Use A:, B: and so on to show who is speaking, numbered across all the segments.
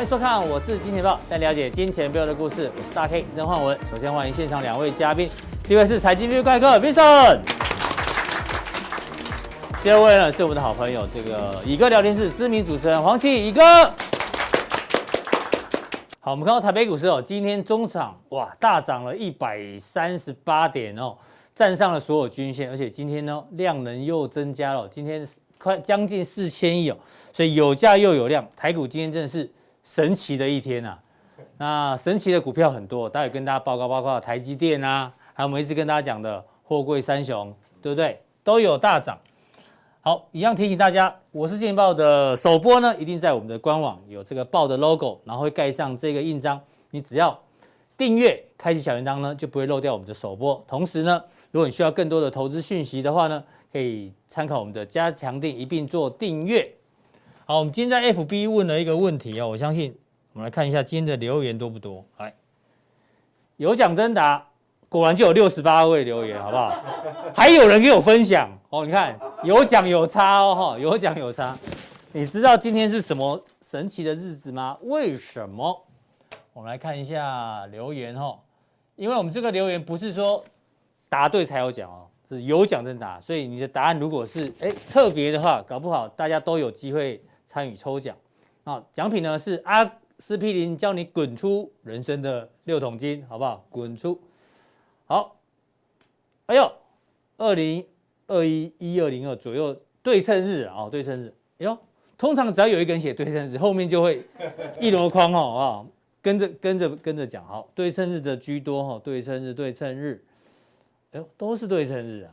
A: 欢迎收看，我是金钱豹，带了解金钱背后的故事。我是大 K 曾焕文。首先欢迎现场两位嘉宾，第一位是财经 V 怪客 Vincent，第二位呢是我们的好朋友，这个乙哥聊天室知名主持人黄奇乙哥。好，我们看到台北股市哦，今天中场哇大涨了一百三十八点哦，站上了所有均线，而且今天呢量能又增加了，今天快将近四千亿哦，所以有价又有量，台股今天真的是。神奇的一天呐、啊，那神奇的股票很多，待会跟大家报告，包括台积电啊，还有我们一直跟大家讲的货柜三雄，对不对？都有大涨。好，一样提醒大家，我是金钱爆的首播呢，一定在我们的官网有这个报的 logo，然后会盖上这个印章。你只要订阅，开启小铃铛呢，就不会漏掉我们的首播。同时呢，如果你需要更多的投资讯息的话呢，可以参考我们的加强錠，一并做订阅。好，我们今天在 FB 问了一个问题哦，我相信我们来看一下今天的留言多不多。来，有奖征答，果然就有六十八位留言，好不好？还有人给我分享哦，你看有奖有差哦，哈，有奖有差。你知道今天是什么神奇的日子吗？为什么？我们来看一下留言哦，因为我们这个留言不是说答对才有奖哦，是有奖征答，所以你的答案如果是哎特别的话，搞不好大家都有机会。参与抽奖，啊，奖品呢是阿司匹林教你滚出人生的六桶金，好不好？滚出，好，哎呦，二零二一一二零二左右对称日啊，对称日，哎呦，通常只要有一个人写对称日，后面就会一箩筐哦，好不好？跟着跟着跟着讲，好，对称日的居多哈，对称日对称日，哎呦，都是对称日啊，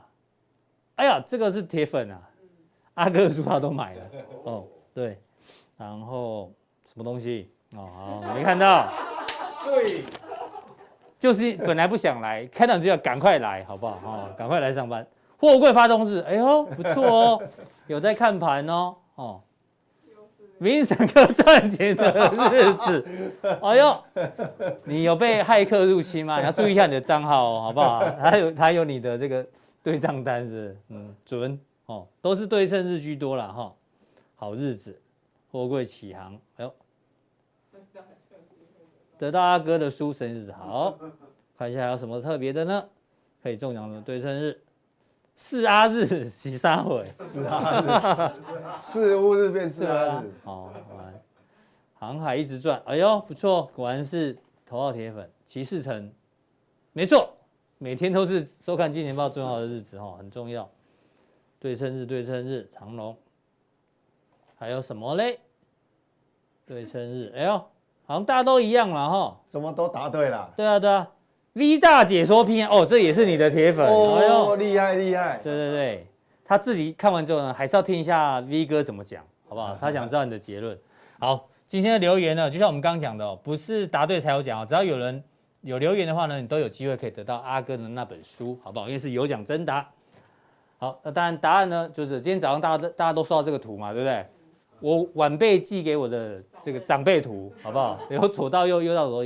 A: 哎呀，这个是铁粉啊，阿哥的书他都买了哦。对，然后什么东西？哦，好，没看到。睡，就是本来不想来，看到就要赶快来，好不好？哦，赶快来上班。货柜发动日，哎呦，不错哦，有在看盘哦。哦，明神哥赚钱的日子，哎呦，你有被骇客入侵吗？你要注意一下你的账号哦，好不好？还有还有你的这个对账单是，是，嗯，准哦，都是对称日居多了哈。好日子，货柜起航，哎呦，得到阿哥的书生日好，看一下还有什么特别的呢？可以中奖的对称日，四阿日喜三回，四阿日，四乌日变四阿日，好，来，航海一直转，哎呦不错，果然是头号铁粉，骑士城，没错，每天都是收看金钱报重要的日子哈，很重要，对称日对称日，长龙。还有什么嘞？对称日，哎呦，好像大家都一样了哈，什么都答对了。对啊，对啊，V 大解说篇哦，这也是你的铁粉哦，哎呦，厉害厉害。对对对，他自己看完之后呢，还是要听一下 V 哥怎么讲，好不好？他想知道你的结论。好，今天的留言呢，就像我们刚刚讲的哦，不是答对才有奖哦，只要有人有留言的话呢，你都有机会可以得到阿哥的那本书，好不好？因为是有奖征答。好，那当然答案呢，就是今天早上大家都大家都收到这个图嘛，对不对？我晚辈寄给我的这个长辈图，好不好？由左到右，右到左，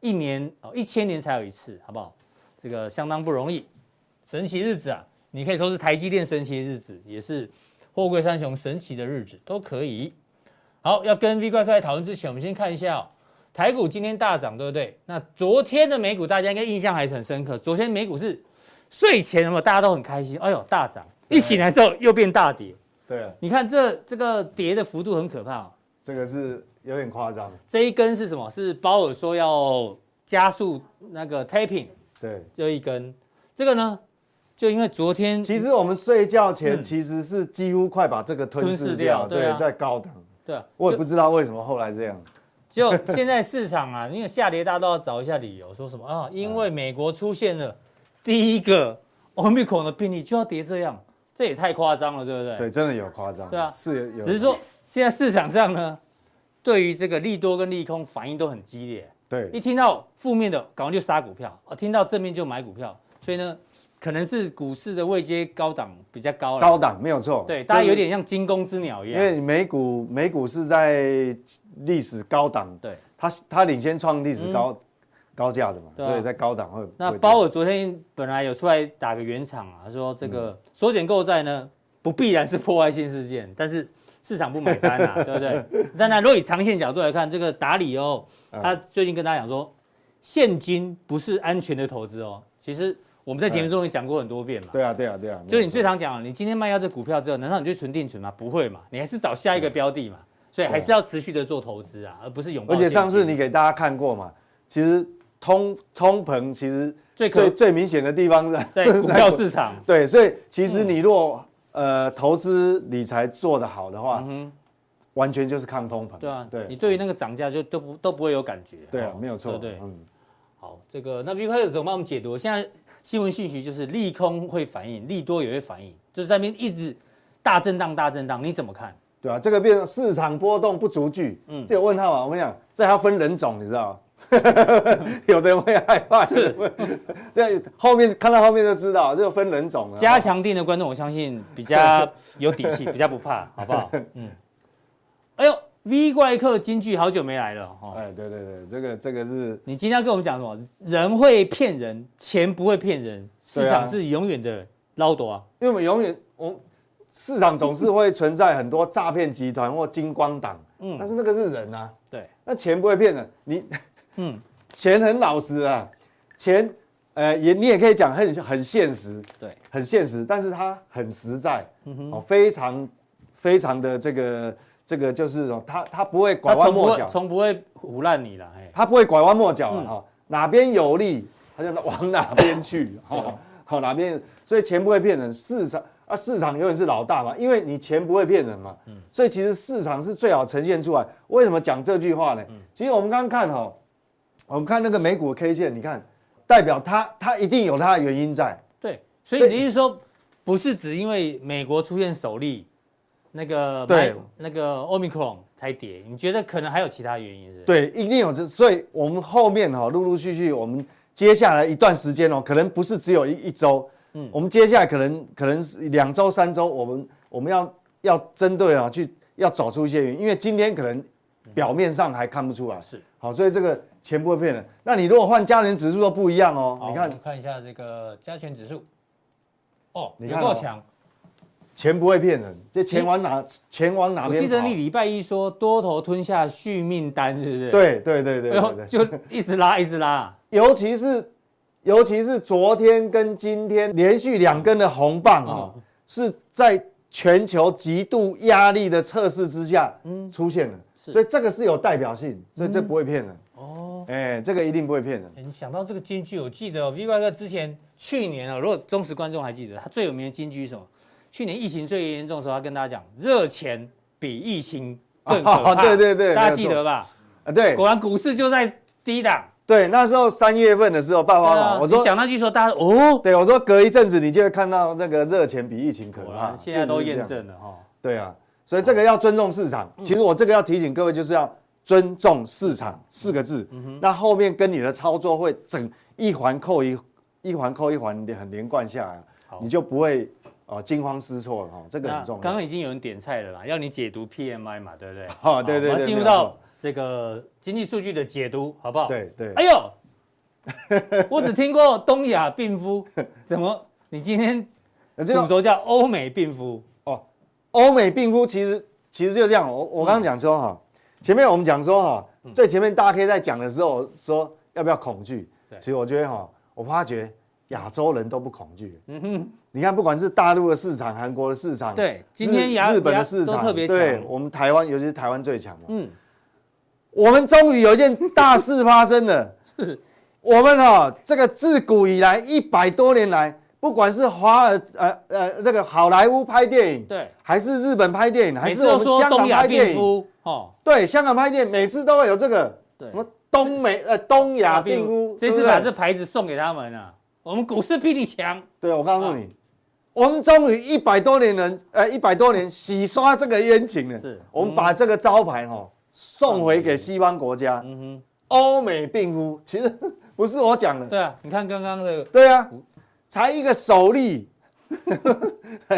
A: 一年哦，一千年才有一次，好不好？这个相当不容易，神奇日子啊！你可以说是台积电神奇的日子，也是货柜三雄神奇的日子，都可以。好，要跟 V 怪客来讨论之前，我们先看一下哦，台股今天大涨，对不对？那昨天的美股大家应该印象还是很深刻，昨天美股是睡前嘛，大家都很开心，哎呦大涨，一醒来之后又变大跌。对啊，你看这这个跌的幅度很可怕哦，这个是有点夸张。这一根是什么？是鲍尔说要加速那个 tapering，对，就一根。这个呢，就因为昨天，其实我们睡觉前其实是几乎快把这个吞噬掉，对，在高档。对啊，我也不知道为什么后来这样。就现在市场啊，因为下跌，大家都要找一下理由，说什么啊？因为美国出现了第一个 Omicron 的病例，就要跌这样。这也太夸张了，对不对？对，真的有夸张。对啊，是有。只是说现在市场上呢，对于这个利多跟利空反应都很激烈。对，一听到负面的，赶快就杀股票；听到正面就买股票。所以呢，可能是股市的位阶高档比较高了。高档没有错。对，大家有点像惊弓之鸟一样。因为美股美股是在历史高档，对，它它领先创历史高。嗯高价的嘛，啊、所以在高档会。那鲍尔昨天本来有出来打个圆场啊，他说这个缩减购债呢不必然是破坏性事件，但是市场不买单啊，对不对？当然，如果以长线角度来看，这个打理哦他最近跟大家讲说，现金不是安全的投资哦。其实我们在节目中也讲过很多遍嘛。
B: 对啊，对啊，对啊。
A: 就是你最常讲，你今天卖掉这股票之后，难道你就存定存吗？不会嘛，你还是找下一个标的嘛。所以还是要持续的做投资啊，而不是永。
B: 而且上次你给大家看过嘛，其实通通膨其实最最最明显的地方在
A: 在 股票市场。
B: 对，所以其实你若呃投资理财做得好的话，完全就是抗通膨。
A: 对啊，对，你对于那个涨价就都不都不会有感觉。
B: 对啊，没有错。
A: 对，嗯。好，这个那 V 怪客怎么帮我们解读？现在新闻信息就是利空会反应，利多也会反应，就是在那边一直大震荡大震荡，你怎么看？
B: 对啊，这个变成市场波动不足惧，嗯，这个问号啊，我跟你讲，这还要分人种，你知道吗？有的人会害怕，是，这后面看到后面就知道，这个分人种。
A: 加强定的观众，我相信比较有底气，比较不怕，好不好？嗯。哎呦，V 怪客京剧好久没来了哈。
B: 哎，对对对，这个这个是。
A: 你今天要跟我们讲什么？人会骗人，钱不会骗人，市场是永远的捞多啊。
B: 因为我们永远，我市场总是会存在很多诈骗集团或金光党，嗯，但是那个是人啊，
A: 对，
B: 那钱不会骗人，你。嗯，钱很老实啊，钱，呃，也你也可以讲很很现实，
A: 对，
B: 很现实，但是它很实在，嗯哼，哦，非常非常的这个这个就是说，他他不会拐弯抹角，
A: 从不会胡烂你了，
B: 他不会拐弯抹角了哈，哪边有利他就往哪边去，好，好哪边，所以钱不会骗人，市场啊市场永远是老大嘛，因为你钱不会骗人嘛，嗯，所以其实市场是最好呈现出来。为什么讲这句话呢？其实我们刚刚看哈。我们看那个美股 K 线，你看，代表它它一定有它的原因在。
A: 对，所以你的意思说，不是只因为美国出现首例，那个
B: 对
A: 那个 Omicron 才跌？你觉得可能还有其他原因是？
B: 对，一定有这，所以我们后面哈，陆陆续续，我们接下来一段时间哦，可能不是只有一一周，嗯，我们接下来可能可能是两周三周，我们我们要要针对啊，去要找出一些原因，因为今天可能表面上还看不出来，是好，所以这个。钱不会骗人，那你如果换加权指数都不一样哦。你看，
A: 看一下这个加权指数，哦，你看够强，
B: 钱不会骗人，这钱往哪？钱往哪边？我
A: 记得你礼拜一说多头吞下续命单，是不是？
B: 对对对对对，
A: 就一直拉一直拉，
B: 尤其是尤其是昨天跟今天连续两根的红棒啊，是在全球极度压力的测试之下，嗯，出现了。所以这个是有代表性，所以这不会骗人。哦，哎，这个一定不会骗人。
A: 你想到这个金句，我记得 V 怪哥之前去年啊，如果忠实观众还记得，他最有名的金句是什么？去年疫情最严重的时候，他跟大家讲：热钱比疫情更可怕。
B: 对对对，
A: 大家记得吧？
B: 啊，对，
A: 果然股市就在低档。
B: 对，那时候三月份的时候爆发嘛，我说
A: 讲那句说大家哦，
B: 对我说隔一阵子你就会看到这个热钱比疫情可怕。
A: 现在都验证了哈。
B: 对啊。所以这个要尊重市场。其实我这个要提醒各位，就是要尊重市场四个字。那后面跟你的操作会整一环扣一，一环扣一环，很连贯下来，你就不会哦惊慌失措了哈。这个很重要。
A: 刚刚已经有人点菜了啦，要你解读 PMI 嘛，对不对？
B: 好，对
A: 对对。进入到这个经济数据的解读，好不好？
B: 对对。
A: 哎呦，我只听过东亚病夫，怎么你今天主轴叫欧美病夫？
B: 哦欧美病夫其实其实就这样，我我刚刚讲说哈，前面我们讲说哈，最前面大家可以在讲的时候说要不要恐惧，其实我觉得哈，我发觉亚洲人都不恐惧，嗯哼，你看不管是大陆的市场、韩国的市场，
A: 对，今天亚
B: 日本的市场
A: 特别强，
B: 对，我们台湾尤其是台湾最强嘛，嗯，我们终于有一件大事发生了，是，我们哈这个自古以来一百多年来。不管是华尔呃呃这个好莱坞拍电影，
A: 对，
B: 还是日本拍电影，还是我们香港拍电影，哦，对，香港拍电影每次都会有这个，对，什么东美呃东亚病夫，
A: 这次把这牌子送给他们了，我们股市比你强。
B: 对，我告诉你，我们终于一百多年人呃一百多年洗刷这个冤情了，是，我们把这个招牌哈送回给西方国家，嗯哼，欧美病夫其实 不是我讲的，
A: 对啊，你看刚刚的，
B: 对啊。才一个首例，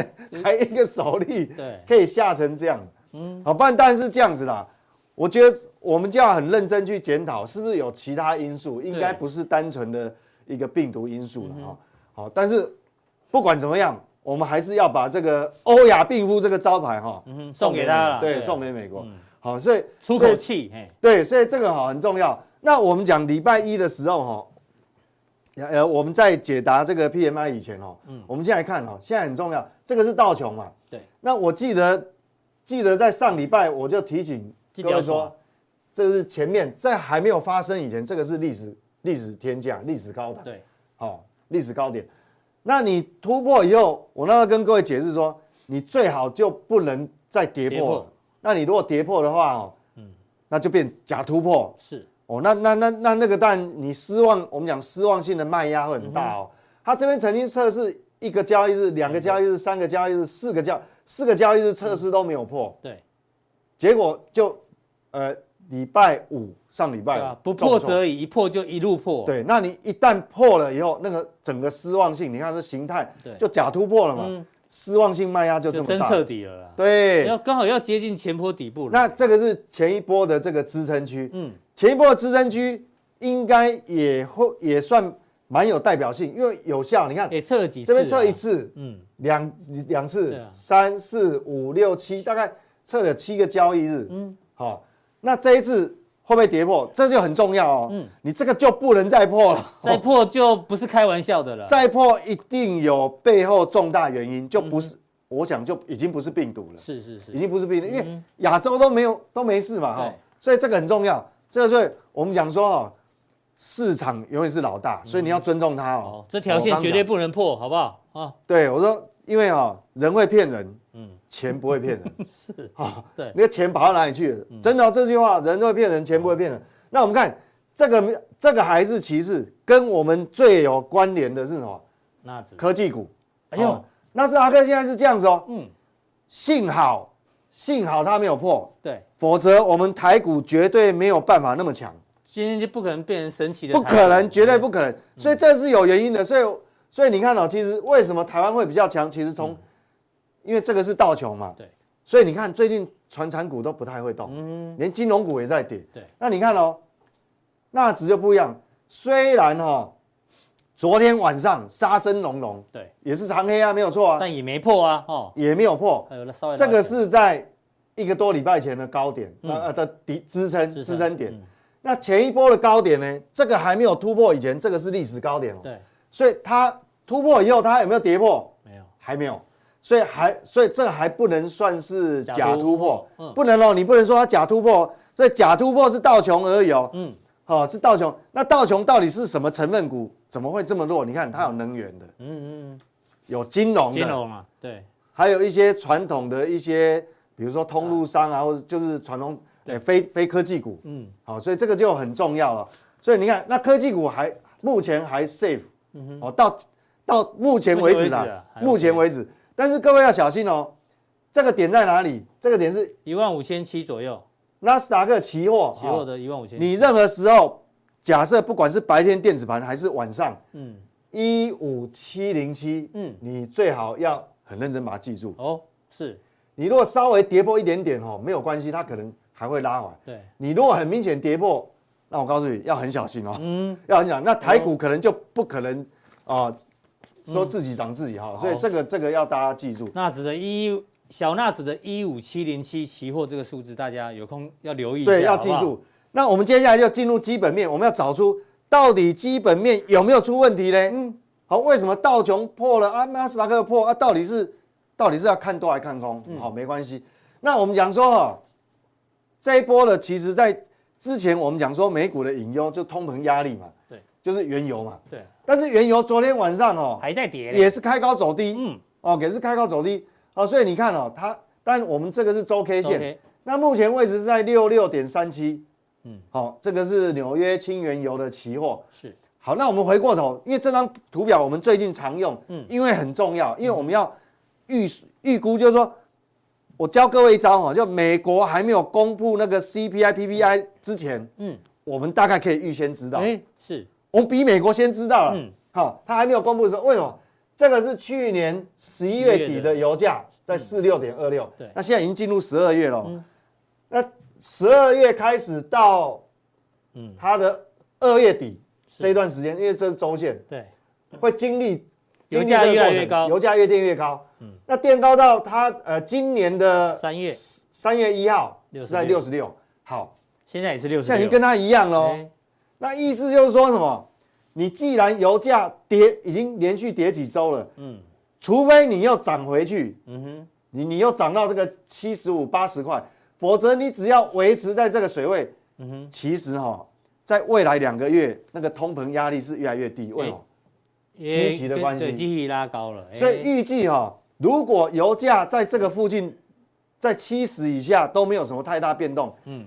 B: 才一个首例，对，可以吓成这样，嗯，好，不然当然是这样子啦。我觉得我们就要很认真去检讨，是不是有其他因素，应该不是单纯的一个病毒因素了哈。好，但是不管怎么样，我们还是要把这个欧亚病夫这个招牌哈，
A: 嗯，送给他了，
B: 对，送给美国。好，所以
A: 出口气，
B: 对，所以这个哈很重要。那我们讲礼拜一的时候哈，呃，我们在解答这个 PMI 以前哦，嗯，我们先来看哈，现在很重要，这个是道琼嘛，
A: 对。
B: 那我记得记得在上礼拜我就提醒各位说，这是前面在还没有发生以前，这个是历史历史天价，历史高点，
A: 对，
B: 好，历史高点。那你突破以后，我那个跟各位解释说，你最好就不能再跌破了。破那你如果跌破的话哦，嗯，那就变假突破。
A: 是
B: 哦，那那那那那个，但你失望，我们讲失望性的卖压会很大哦。他、嗯、哼这边曾经测试一个交易日、两个交易日、三个交易日、四个交四个交易日测试都没有破。
A: 对，
B: 结果就呃。礼拜五上礼拜
A: 不破则已，一破就一路破。
B: 对，那你一旦破了以后，那个整个失望性，你看这形态，就假突破了嘛，失望性卖压就这么大，
A: 真彻底了啦。
B: 对，
A: 要刚好要接近前波底部了。
B: 那这个是前一波的这个支撑区，嗯，前一波的支撑区应该也会也算蛮有代表性，因为有效。你看，
A: 也测了几次，
B: 这边测一次，嗯，两两次，三四五六七，大概测了七个交易日，嗯，好。那这一次会不会跌破？这就很重要哦。嗯，你这个就不能再破了，
A: 再破就不是开玩笑的了。
B: 再破一定有背后重大原因，就不是，嗯、我想就已经不是病毒了。
A: 是是是，
B: 已经不是病毒，因为亚洲都没有都没事嘛哈。对所以这个很重要。这个所以我们讲说哈，市场永远是老大，所以你要尊重它哦。
A: 这条线绝对不能破，好不好？啊，
B: 对我说，因为啊，人会骗人。嗯。钱不会骗人，
A: 是啊，对，
B: 那个钱跑到哪里去了？真的这句话，人都会骗人，钱不会骗人。那我们看这个，这个还是其次，跟我们最有关联的是什么？
A: 纳指
B: 科技股。哎呦，那是阿克现在是这样子哦。嗯，幸好幸好它没有破，
A: 对，
B: 否则我们台股绝对没有办法那么强。
A: 今天就不可能变成神奇的，
B: 不可能，绝对不可能。所以这是有原因的。所以所以你看哦，其实为什么台湾会比较强？其实从因为这个是道琼嘛，
A: 对，
B: 所以你看最近传产股都不太会动，嗯，连金融股也在跌，
A: 对。
B: 那你看哦，纳指就不一样，虽然哈，昨天晚上杀声隆隆，
A: 对，
B: 也是长黑啊，没有错啊，
A: 但也没破啊，哦，
B: 也没有破，这个是在一个多礼拜前的高点，呃的底支撑支撑点，那前一波的高点呢，这个还没有突破以前，这个是历史高点哦，
A: 对，
B: 所以它突破以后，它有没有跌破？
A: 没有，
B: 还没有。所以还，所以这个还不能算是假突破，嗯，不能哦，你不能说它假突破，所以假突破是道琼而已哦，嗯，好，是道琼，那道琼到底是什么成分股？怎么会这么弱？你看它有能源的，嗯嗯，有金融的，
A: 金融啊，对，
B: 还有一些传统的一些，比如说通路商啊，或者就是传统对非非科技股，嗯，好，所以这个就很重要了。所以你看，那科技股还目前还 safe，嗯哼，哦，到到目前为止的，目前为止。但是各位要小心哦，这个点在哪里？这个点是
A: 一万五千七左右，
B: 纳斯达克期货，
A: 期货的一万五千。
B: 你任何时候，假设不管是白天电子盘还是晚上，嗯，一五七零七，嗯，你最好要很认真把它记住
A: 哦。是，
B: 你如果稍微跌破一点点哦，没有关系，它可能还会拉回来。
A: 对，
B: 你如果很明显跌破，那我告诉你要很小心哦，嗯，要很小心。那台股可能就不可能啊。呃说自己涨自己哈，所以这个这个要大家记住。
A: 纳指的一小纳指的一五七零七期货这个数字，大家有空要留意一下。
B: 对，要记住。那我们接下来就进入基本面，我们要找出到底基本面有没有出问题呢？嗯。好，为什么道琼破了啊？纳斯达克破啊？到底是到底是要看多还看空？好，没关系。那我们讲说哈，这一波呢其实在之前我们讲说美股的隐忧就通膨压力嘛，
A: 对，
B: 就是原油嘛，
A: 对。
B: 但是原油昨天晚上哦
A: 还在跌，
B: 也是开高走低，嗯，哦也是开高走低，哦，所以你看哦它，但我们这个是周 K 线，那目前位置是在六六点三七，嗯，好，这个是纽约轻原油的期货，
A: 是，
B: 好，那我们回过头，因为这张图表我们最近常用，嗯，因为很重要，因为我们要预预估，就是说，我教各位一招哈，就美国还没有公布那个 CPI PPI 之前，嗯，我们大概可以预先知道，
A: 哎，是。
B: 我们比美国先知道了，嗯，好，它还没有公布的时候，为什么？这个是去年十一月底的油价在四六点二六，对，那现在已经进入十二月了，嗯，那十二月开始到，嗯，它的二月底这一段时间，因为这是周线，
A: 对，
B: 会经历
A: 油价越来越高，
B: 油价越垫越高。嗯，那垫高到它呃今年的
A: 三月
B: 三月一号是在六十六，好，
A: 现在也是六十六，
B: 现在已经跟它一样喽。那意思就是说什么？你既然油价跌已经连续跌几周了，嗯，除非你又涨回去，嗯哼，你你又涨到这个七十五八十块，否则你只要维持在这个水位，嗯哼，其实哈，在未来两个月那个通膨压力是越来越低，为什么？基期的关系，
A: 积极拉高了，
B: 所以预计哈，如果油价在这个附近，在七十以下都没有什么太大变动，嗯，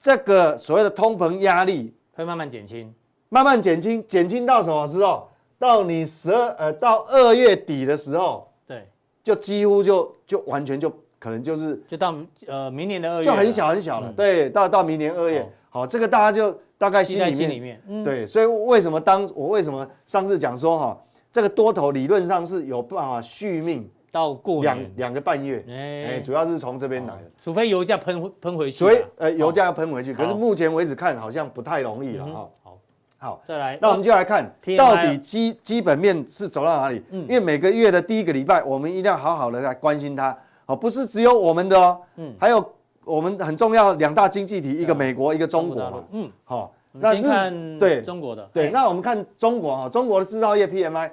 B: 这个所谓的通膨压力
A: 会慢慢减轻，
B: 慢慢减轻，减轻到什么时候？到你十二呃到二月底的时候，
A: 对，
B: 就几乎就就完全就可能就是
A: 就到呃明年的二月，
B: 就很小很小了，对，到到明年二月，好，这个大家就。大概心里面，心里面。嗯、对，所以为什么当我为什么上次讲说哈，这个多头理论上是有办法续命
A: 到过
B: 两两个半月，哎、欸，主要是从这边来的，
A: 除非油价喷喷回去，
B: 所以呃油价要喷回去，可是目前为止看好像不太容易了哈。好，好，
A: 好，再来，
B: 那我们就来看到底基基本面是走到哪里？嗯，因为每个月的第一个礼拜，我们一定要好好的来关心它，哦，不是只有我们的哦，嗯，还有。我们很重要两大经济体，一个美国，一个中国嘛。嗯，好，
A: 那日对中国的
B: 对，那我们看中国哈，中国的制造业 PMI，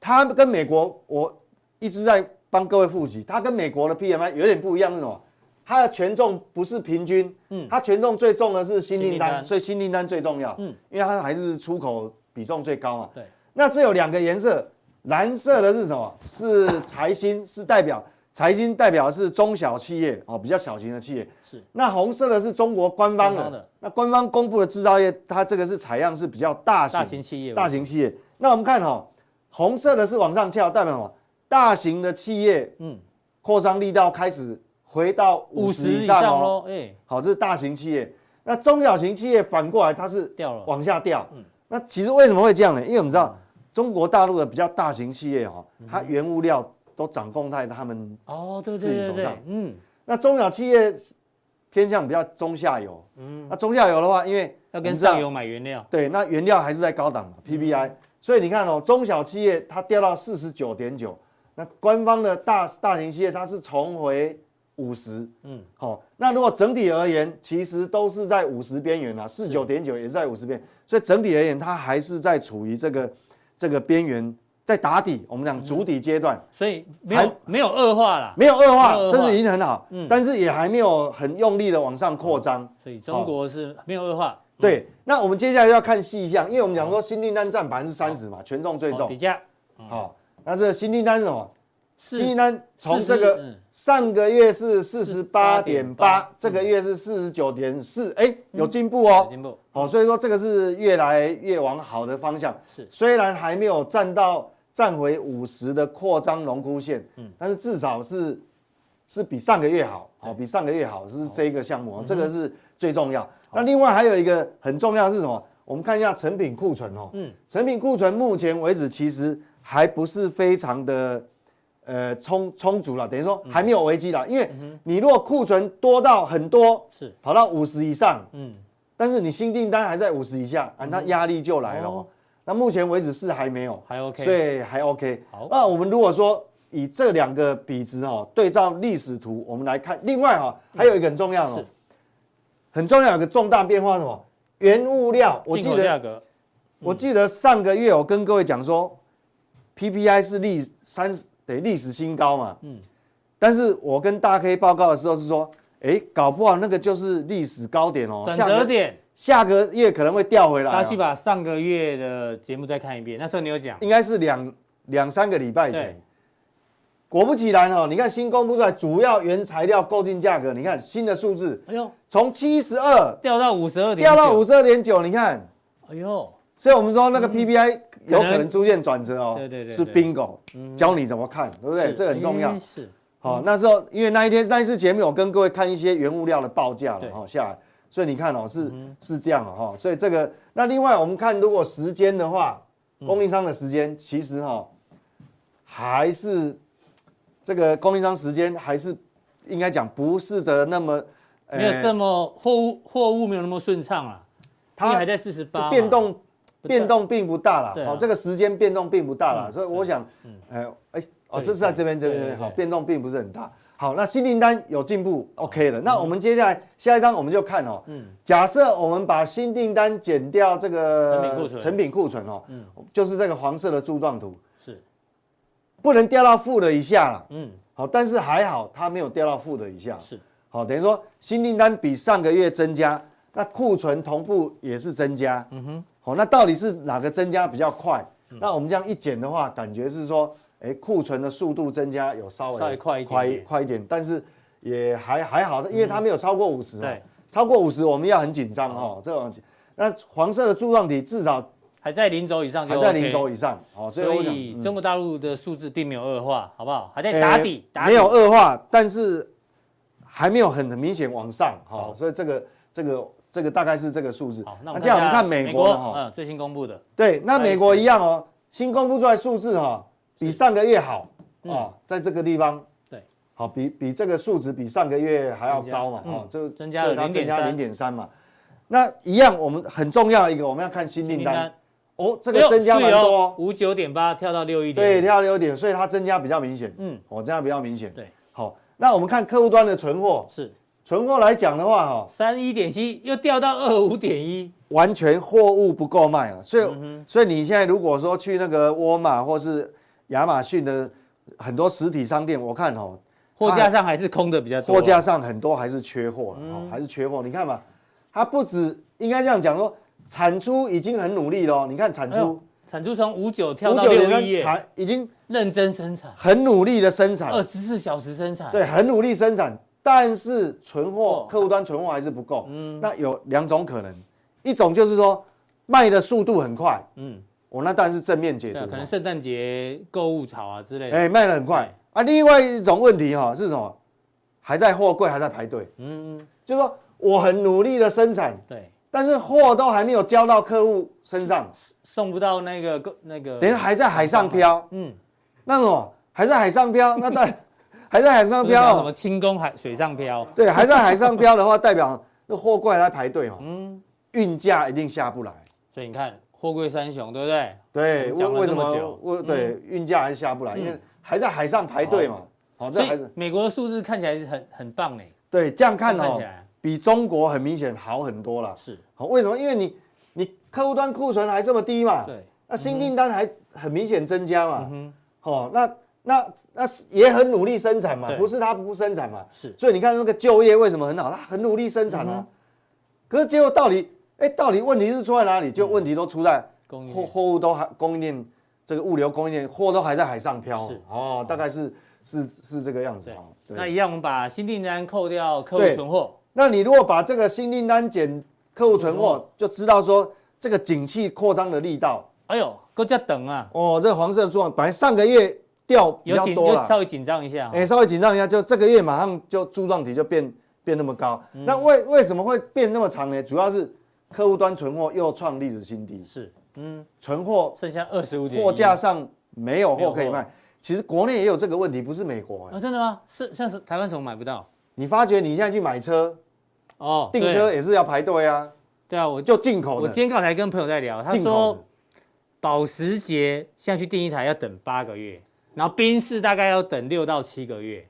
B: 它跟美国我一直在帮各位复习，它跟美国的 PMI 有点不一样，是什么？它的权重不是平均，嗯，它权重最重的是新订单，所以新订单最重要，嗯，因为它还是出口比重最高嘛。对，那这有两个颜色，蓝色的是什么？是财新，是代表。财经代表的是中小企业哦，比较小型的企业是。那红色的是中国官方的，的那官方公布的制造业，它这个是采样是比较大型大型企业，大型企业。那我们看哈、哦，红色的是往上翘，代表什么？大型的企业，嗯，扩张力道开始回到五十以上哦。哎，好，这是大型企业。那中小型企业反过来它是掉了，往下掉。嗯，那其实为什么会这样呢？因为我们知道中国大陆的比较大型企业哈，它原物料。都掌控在他们哦，对对对对，嗯，那中小企业偏向比较中下游，嗯，那中下游的话，因为
A: 要跟上游买原料，
B: 对，那原料还是在高档嘛，PPI，所以你看哦，中小企业它掉到四十九点九，那官方的大大型企业它是重回五十，嗯，好，那如果整体而言，其实都是在五十边缘啊，四十九点九也是在五十边，所以整体而言，它还是在处于这个这个边缘。在打底，我们讲主底阶段，
A: 所以没有没有恶化了，
B: 没有恶化，这是已经很好，嗯，但是也还没有很用力的往上扩张，
A: 所以中国是没有恶化。
B: 对，那我们接下来要看细项，因为我们讲说新订单占百分之三十嘛，权重最重，
A: 底价，
B: 好，那这新订单是什么？新订单从这个上个月是四十八点八，这个月是四十九点四，哎，有进步哦，进步，好，所以说这个是越来越往好的方向，是，虽然还没有站到。站回五十的扩张龙枯线，嗯，但是至少是是比上个月好，好比上个月好，是这一个项目，这个是最重要。那另外还有一个很重要是什么？我们看一下成品库存哦，嗯，成品库存目前为止其实还不是非常的呃充充足了，等于说还没有危机了。因为你如果库存多到很多，是跑到五十以上，嗯，但是你新订单还在五十以下，啊，那压力就来了。那目前为止是还没有，
A: 还 OK，
B: 所以还 OK。好，那我们如果说以这两个比值哈，对照历史图，我们来看。另外哈，还有一个很重要的，很重要有个重大变化是什么？原物料，我记得，我记得上个月我跟各位讲说，PPI 是历三得历史新高嘛，嗯，但是我跟大 K 报告的时候是说，哎，搞不好那个就是历史高点哦，
A: 转折点。
B: 下个月可能会掉回来。
A: 大家去把上个月的节目再看一遍，那时候你有讲，
B: 应该是两两三个礼拜前。果不其然哦，你看新公布出来主要原材料购进价格，你看新的数字，哎呦，从七十二
A: 掉到五十二点，
B: 掉到五十二点九，你看，
A: 哎呦，
B: 所以我们说那个 PPI 有可能出现转折哦，对对对，是 bingo，教你怎么看，对不对？这很重要。是，好，那时候因为那一天那一次节目，我跟各位看一些原物料的报价了，哈，下来。所以你看哦，是是这样哈，所以这个那另外我们看，如果时间的话，供应商的时间其实哈还是这个供应商时间还是应该讲不是的那么
A: 没有这么货物货物没有那么顺畅啊，它还在四十八，
B: 变动变动并不大了，好，
A: 啊、
B: 这个时间变动并不大了，
A: 嗯、
B: 所以我想，嗯，哎，哎，哦，
A: 对
B: 这是在这边这边好，变动并不是很大。好，那新订单有进步，OK 了。那我们接下来下一张我们就看哦，嗯，假设我们把新订单减掉这个成品库存，成品库存哦，嗯，就是这个黄色的柱状图，是，不能掉到负的以下了，嗯，好，但是还好它没有掉到负的以下，是，好，等于说新订单比上个月增加，那库存同步也是增加，嗯哼，好，那到底是哪个增加比较快？那我们这样一减的话，感觉是说。哎，库存的速度增加有稍微
A: 稍微快一点，
B: 快快一点，但是也还还好，因为它没有超过五十嘛。对，超过五十我们要很紧张哦。这种那黄色的柱状体至少
A: 还在零轴以上，
B: 还在零轴以上。哦，
A: 所以中国大陆的数字并没有恶化，好不好？还在打底，
B: 没有恶化，但是还没有很明显往上。好，所以这个这个这个大概是这个数字。好，
A: 那
B: 这样我们看美国哈，
A: 嗯，最新公布的。
B: 对，那美国一样哦，新公布出来数字哈。比上个月好哦，在这个地方，对，好，比比这个数值比上个月还要高嘛，哦，就
A: 增加了零点三，
B: 零点三嘛。那一样，我们很重要一个，我们要看新订单。哦，这个增加蛮多，
A: 五九点八跳到六一点，
B: 对，跳到六一点，所以它增加比较明显。嗯，哦，这样比较明显。对，好，那我们看客户端的存货，是存货来讲的话，哈，
A: 三一点七又掉到二五点一，
B: 完全货物不够卖了。所以，所以你现在如果说去那个沃尔玛或是亚马逊的很多实体商店，我看哦，
A: 货架上还是空的比较多，
B: 货架上很多还是缺货，哦，还是缺货。你看嘛，它不止应该这样讲说，产出已经很努力了。你看产出，
A: 产出从五九跳到六一，产
B: 已经
A: 认真生产，
B: 很努力的生产，
A: 二十四小时生产，
B: 对，很努力生产，但是存货客户端存货还是不够。嗯，那有两种可能，一种就是说卖的速度很快，嗯。我那当然是正面解读，
A: 可能圣诞节购物潮啊之类的，
B: 哎，卖得很快。啊。另外一种问题哈是什么？还在货柜还在排队，嗯，就是说我很努力的生产，对，但是货都还没有交到客户身上，
A: 送不到那个那个，
B: 等于还在海上漂，嗯，那种还在海上漂，那代还在海上漂，
A: 什么轻功海水上漂？
B: 对，还在海上漂的话，代表那货柜还在排队嘛，嗯，运价一定下不来，
A: 所以你看。货柜三雄，对不对？
B: 对，为为什么？为对运价还是下不来，因为还在海上排队嘛。
A: 好，这还是美国的数字看起来是很很棒呢。
B: 对，这样看哦，比中国很明显好很多了。是，好，为什么？因为你你客户端库存还这么低嘛。对。那新订单还很明显增加嘛。嗯。好，那那那也很努力生产嘛，不是他不生产嘛。是。所以你看那个就业为什么很好？他很努力生产啊。可是结果到底？哎，到底问题是出在哪里？就问题都出在货货物都还供应链，这个物流供应链货都还在海上漂。是哦，大概是是是这个样子。
A: 那一样，我们把新订单扣掉客户存货。
B: 那你如果把这个新订单减客户存货，就知道说这个景气扩张的力道。
A: 哎呦，搁这等啊！
B: 哦，这个黄色的状，本来上个月掉比较多了，
A: 稍微紧张一下。
B: 哎，稍微紧张一下，就这个月马上就柱状体就变变那么高。那为为什么会变那么长呢？主要是。客户端存货又创历史新低，是，嗯，存货
A: 剩下二十五点，
B: 货架上没有货可以卖。其实国内也有这个问题，不是美国。
A: 啊，真的吗？是像是台湾什么买不到？
B: 你发觉你现在去买车，哦，订车也是要排队啊。
A: 对啊，我
B: 就进口的。
A: 我今天刚才跟朋友在聊，他说保时捷现在去订一台要等八个月，然后宾士大概要等六到七个月，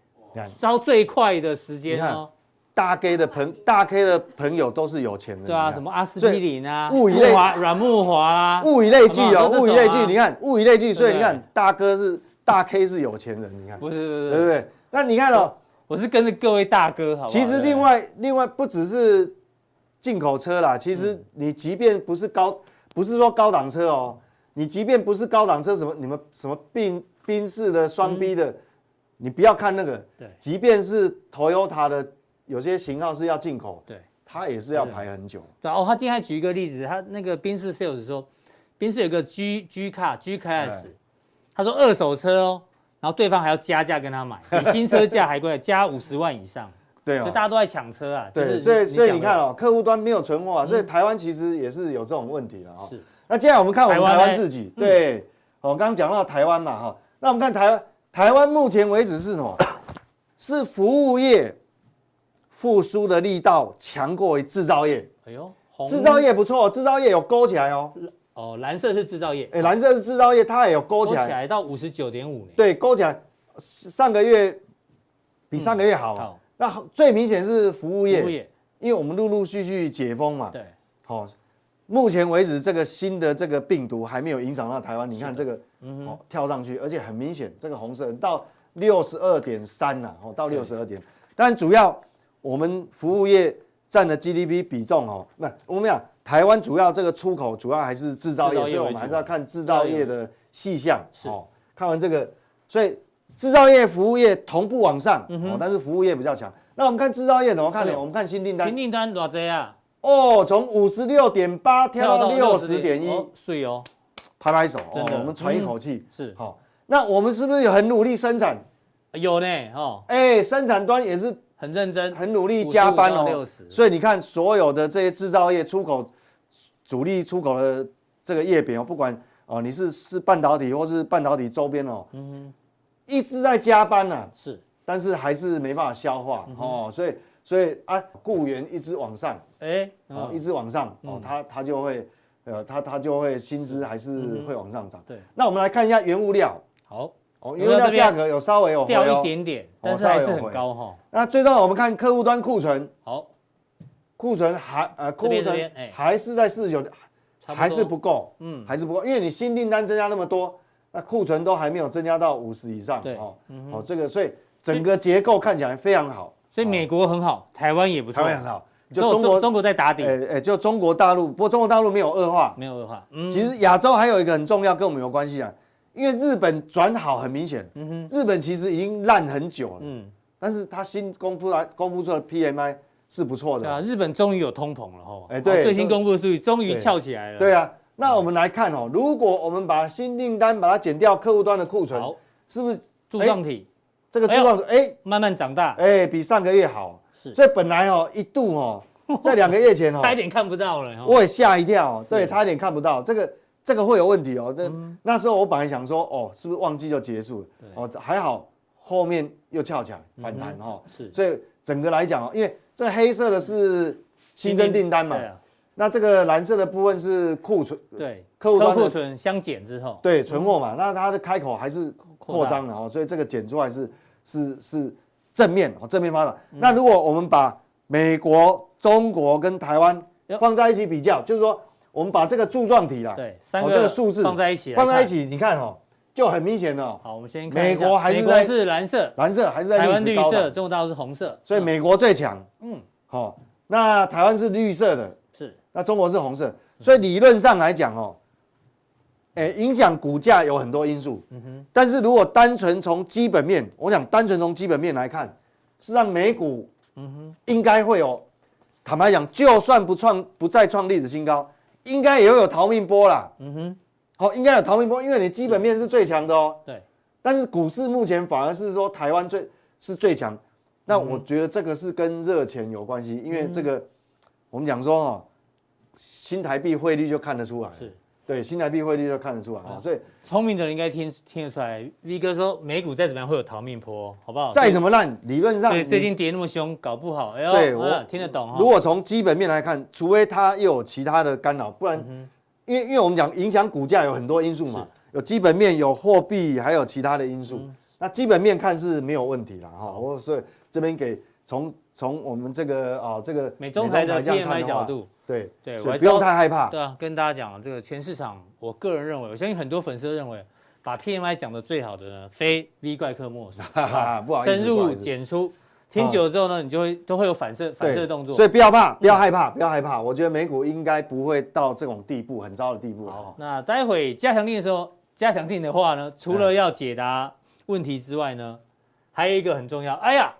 A: 招最快的时间哦。
B: 大 K 的朋大 K 的朋友都是有钱人，
A: 对啊，什么阿司匹林啊，物以类软木华啦，
B: 物以类聚哦，物以类聚，你看物以类聚，所以你看大哥是大 K 是有钱人，你看。
A: 不是不是
B: 对不对？那你看哦，
A: 我是跟着各位大哥，好，
B: 其实另外另外不只是进口车啦，其实你即便不是高，不是说高档车哦，你即便不是高档车，什么你们什么宾宾士的双 B 的，你不要看那个，对，即便是 Toyota 的。有些型号是要进口，对，它也是要排很久。
A: 对哦，他今天还举一个例子，他那个宾士 sales 说，宾士有个 G G 卡 G Class，他说二手车哦，然后对方还要加价跟他买，比新车价还贵，加五十万以上。对哦，所以大家都在抢车啊。
B: 对，所以所以你看哦，客户端没有存货啊，所以台湾其实也是有这种问题的啊。是。那接下来我们看我们台湾自己，对，我刚刚讲到台湾嘛哈，那我们看台湾，台湾目前为止是什么？是服务业。复苏的力道强过于制造业。哎呦，制造业不错，制造业有勾起来哦。
A: 哦，蓝色是制造业，
B: 哎，蓝色是制造业，它也有勾起来，
A: 勾起来到五十九点五，
B: 对，勾起来，上个月比上个月好。好，那最明显是服务业，服务业，因为我们陆陆续续解封嘛，对，好，目前为止这个新的这个病毒还没有影响到台湾，你看这个，嗯，哦，跳上去，而且很明显，这个红色到六十二点三呐，哦，到六十二点，但主要我们服务业占的 GDP 比重哦，不，我们讲。台湾主要这个出口主要还是制造业，所以我们还是要看制造业的细项。哦，看完这个，所以制造业、服务业同步往上，哦，但是服务业比较强。那我们看制造业怎么看呢？我们看新订单。
A: 新订单多少啊？
B: 哦，从五十六点八跳到六十点一，
A: 税哦，
B: 拍拍手，哦，我们喘一口气。是，好，那我们是不是有很努力生产？
A: 有呢，哦，
B: 哎，生产端也是
A: 很认真、
B: 很努力加班哦。所以你看，所有的这些制造业出口。主力出口的这个业饼哦，不管哦，你是是半导体或是半导体周边哦，嗯哼，一直在加班呐，是，但是还是没办法消化哦，所以所以啊，雇员一直往上，哎，哦，一直往上哦，他他就会呃，他他就会薪资还是会往上涨。对，那我们来看一下原物料，好，哦，原物料价格有稍微有
A: 掉一点点，但是还是很高哈。
B: 那最重要，我们看客户端库存，好。库存还呃，库存还是在四十九，还是不够，嗯，还是不够，因为你新订单增加那么多，那库存都还没有增加到五十以上，对，哦，哦，这个所以整个结构看起来非常好，
A: 所以美国很好，台湾也不错，台湾
B: 很好，
A: 就中国中国在打底，
B: 哎哎，就中国大陆，不过中国大陆没有恶化，
A: 没有恶化，
B: 嗯，其实亚洲还有一个很重要，跟我们有关系啊，因为日本转好很明显，嗯哼，日本其实已经烂很久了，嗯，但是它新公布来公布出的 PMI。是不错的。
A: 啊，日本终于有通膨了哈，哎，对，最新公布的数据终于翘起来了。
B: 对啊，那我们来看哦，如果我们把新订单把它减掉，客户端的库存，是不是
A: 柱状体？
B: 这个柱状体哎，
A: 慢慢长大，
B: 哎，比上个月好。是，所以本来哦一度哦，在两个月前哦，
A: 差一点看不到了，
B: 我也吓一跳，对，差一点看不到，这个这个会有问题哦。这那时候我本来想说，哦，是不是旺季就结束了？哦，还好后面又翘起来反弹哈。是，所以整个来讲哦，因为这黑色的是新增订单嘛？啊。那这个蓝色的部分是库存，
A: 对，客户端库存相减之后，
B: 对，存货嘛。那它的开口还是扩张了哦，所以这个减出来是是是正面哦，正面发展。那如果我们把美国、中国跟台湾放在一起比较，就是说我们把这个柱状体啦，
A: 对，三个数字
B: 放在一起，放在一起，你看哦，就很明显了。
A: 好，我们先看美国还是在是蓝色，
B: 蓝色还是在
A: 台湾绿色，中国大陆是红色，
B: 所以美国最强。嗯，好，那台湾是绿色的，是，那中国是红色，所以理论上来讲哦，哎，影响股价有很多因素，嗯哼，但是如果单纯从基本面，我想单纯从基本面来看，是让美股，嗯哼，应该会有，坦白讲，就算不创不再创历史新高，应该也会有逃命波啦，嗯哼，好，应该有逃命波，因为你基本面是最强的哦，对，但是股市目前反而是说台湾最是最强。那我觉得这个是跟热钱有关系，因为这个我们讲说哈，新台币汇率就看得出来，是对新台币汇率就看得出来啊，所以
A: 聪明的人应该听听得出来。V 哥说美股再怎么样会有逃命坡，好不好？
B: 再怎么烂，理论上
A: 对最近跌那么凶，搞不好哎呦，对我听得懂。
B: 如果从基本面来看，除非它又有其他的干扰，不然，因为因为我们讲影响股价有很多因素嘛，有基本面，有货币，还有其他的因素。那基本面看是没有问题了哈，我所以。这边给从从我们这个啊这个
A: 美中台的 PMI 角度，
B: 对对，所以不用太害怕。
A: 对啊，跟大家讲这个全市场，我个人认为，我相信很多粉丝都认为，把 PMI 讲的最好的呢，非 V 怪客莫属。不好意思，深入浅出，听久了之后呢，你就会都会有反射反射动作。
B: 所以不要怕，不要害怕，不要害怕。我觉得美股应该不会到这种地步，很糟的地步。
A: 好，那待会加强定的时候，加强定的话呢，除了要解答问题之外呢，还有一个很重要。哎呀！